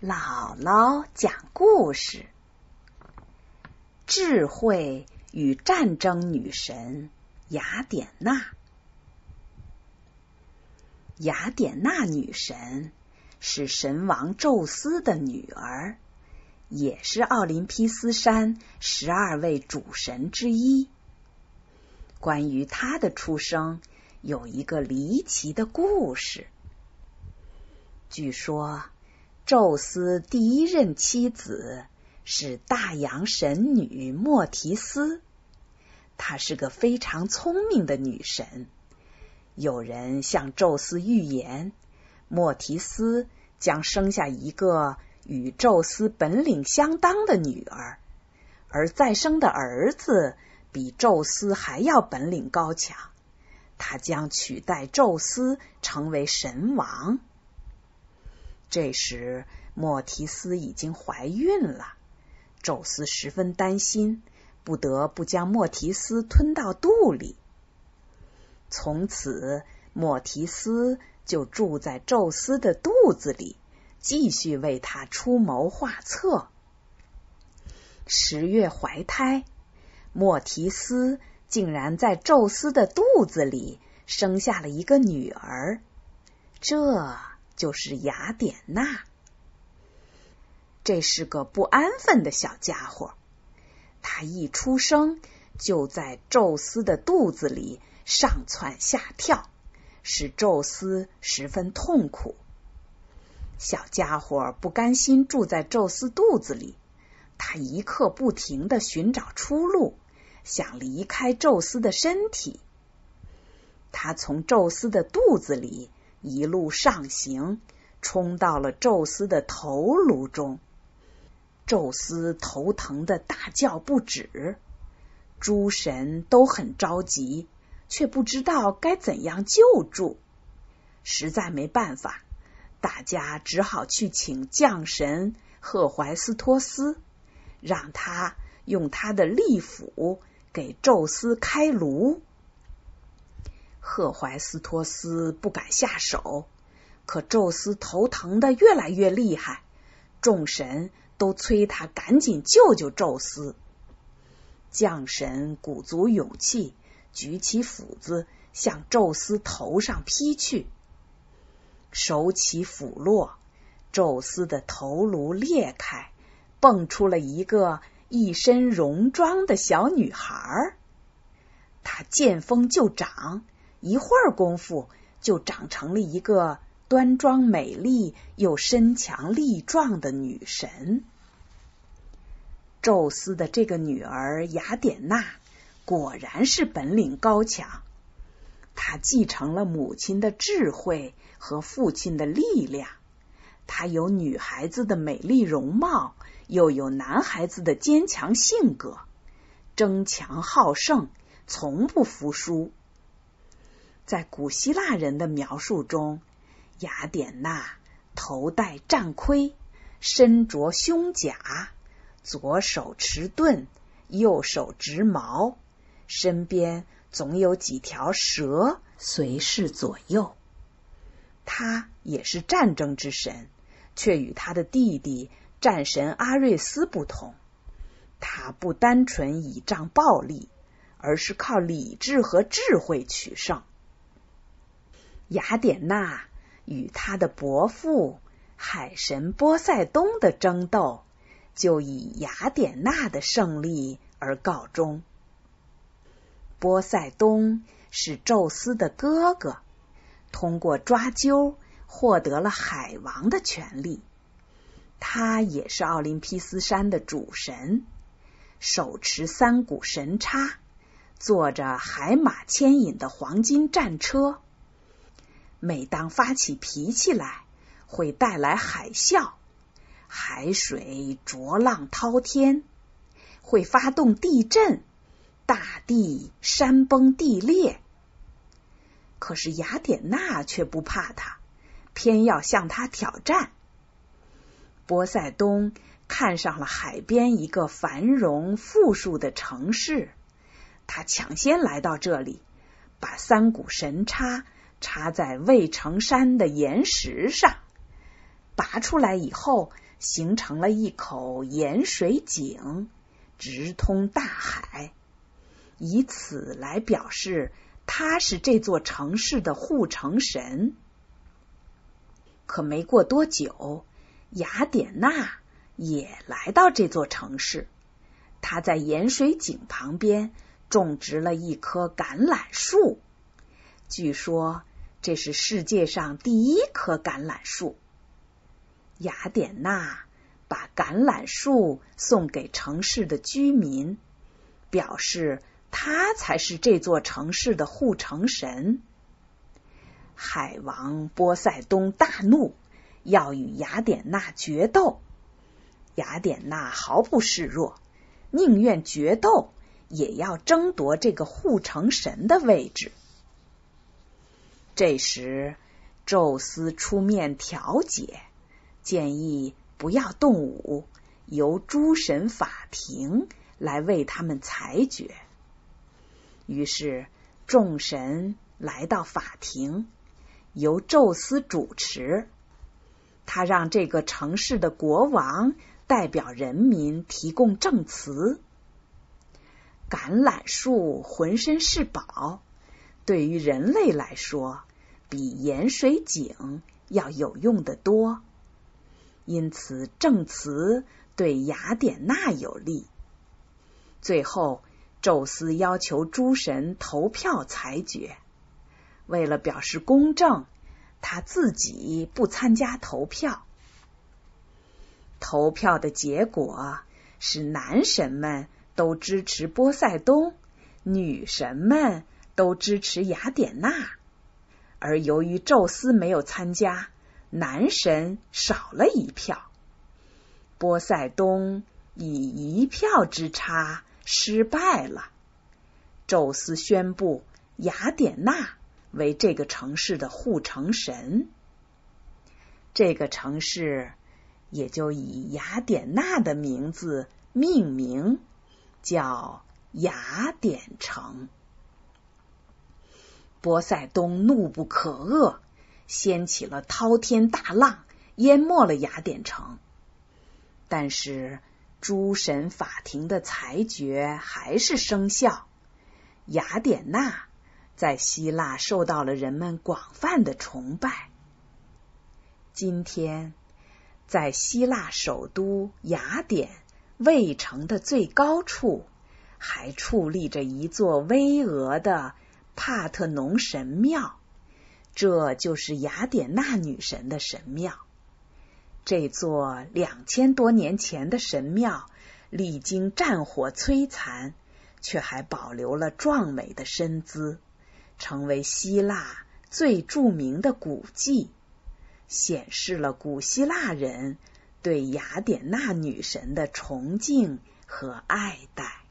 姥姥讲故事：智慧与战争女神雅典娜。雅典娜女神是神王宙斯的女儿，也是奥林匹斯山十二位主神之一。关于她的出生，有一个离奇的故事。据说。宙斯第一任妻子是大洋神女莫提斯，她是个非常聪明的女神。有人向宙斯预言，莫提斯将生下一个与宙斯本领相当的女儿，而再生的儿子比宙斯还要本领高强，他将取代宙斯成为神王。这时，莫提斯已经怀孕了。宙斯十分担心，不得不将莫提斯吞到肚里。从此，莫提斯就住在宙斯的肚子里，继续为他出谋划策。十月怀胎，莫提斯竟然在宙斯的肚子里生下了一个女儿。这。就是雅典娜，这是个不安分的小家伙。他一出生就在宙斯的肚子里上蹿下跳，使宙斯十分痛苦。小家伙不甘心住在宙斯肚子里，他一刻不停的寻找出路，想离开宙斯的身体。他从宙斯的肚子里。一路上行，冲到了宙斯的头颅中。宙斯头疼的大叫不止，诸神都很着急，却不知道该怎样救助。实在没办法，大家只好去请降神赫淮斯托斯，让他用他的利斧给宙斯开颅。赫淮斯托斯不敢下手，可宙斯头疼的越来越厉害，众神都催他赶紧救救宙斯。将神鼓足勇气，举起斧子向宙斯头上劈去。手起斧落，宙斯的头颅裂开，蹦出了一个一身戎装的小女孩。她见风就长。一会儿功夫，就长成了一个端庄美丽又身强力壮的女神。宙斯的这个女儿雅典娜果然是本领高强，她继承了母亲的智慧和父亲的力量。她有女孩子的美丽容貌，又有男孩子的坚强性格，争强好胜，从不服输。在古希腊人的描述中，雅典娜头戴战盔，身着胸甲，左手持盾，右手执矛，身边总有几条蛇随侍左右。他也是战争之神，却与他的弟弟战神阿瑞斯不同。他不单纯倚仗暴力，而是靠理智和智慧取胜。雅典娜与他的伯父海神波塞冬的争斗，就以雅典娜的胜利而告终。波塞冬是宙斯的哥哥，通过抓阄获得了海王的权利。他也是奥林匹斯山的主神，手持三股神叉，坐着海马牵引的黄金战车。每当发起脾气来，会带来海啸，海水浊浪滔天；会发动地震，大地山崩地裂。可是雅典娜却不怕他，偏要向他挑战。波塞冬看上了海边一个繁荣富庶的城市，他抢先来到这里，把三股神叉。插在渭城山的岩石上，拔出来以后，形成了一口盐水井，直通大海，以此来表示他是这座城市的护城神。可没过多久，雅典娜也来到这座城市。他在盐水井旁边种植了一棵橄榄树，据说这是世界上第一棵橄榄树。雅典娜把橄榄树送给城市的居民，表示他才是这座城市的护城神。海王波塞冬大怒，要与雅典娜决斗。雅典娜毫不示弱，宁愿决斗，也要争夺这个护城神的位置。这时，宙斯出面调解，建议不要动武，由诸神法庭来为他们裁决。于是，众神来到法庭。由宙斯主持，他让这个城市的国王代表人民提供证词。橄榄树浑身是宝，对于人类来说，比盐水井要有用的多。因此，证词对雅典娜有利。最后，宙斯要求诸神投票裁决。为了表示公正，他自己不参加投票。投票的结果是男神们都支持波塞冬，女神们都支持雅典娜。而由于宙斯没有参加，男神少了一票，波塞冬以一票之差失败了。宙斯宣布雅典娜。为这个城市的护城神，这个城市也就以雅典娜的名字命名，叫雅典城。波塞冬怒不可遏，掀起了滔天大浪，淹没了雅典城。但是诸神法庭的裁决还是生效，雅典娜。在希腊受到了人们广泛的崇拜。今天，在希腊首都雅典卫城的最高处，还矗立着一座巍峨的帕特农神庙，这就是雅典娜女神的神庙。这座两千多年前的神庙，历经战火摧残，却还保留了壮美的身姿。成为希腊最著名的古迹，显示了古希腊人对雅典娜女神的崇敬和爱戴。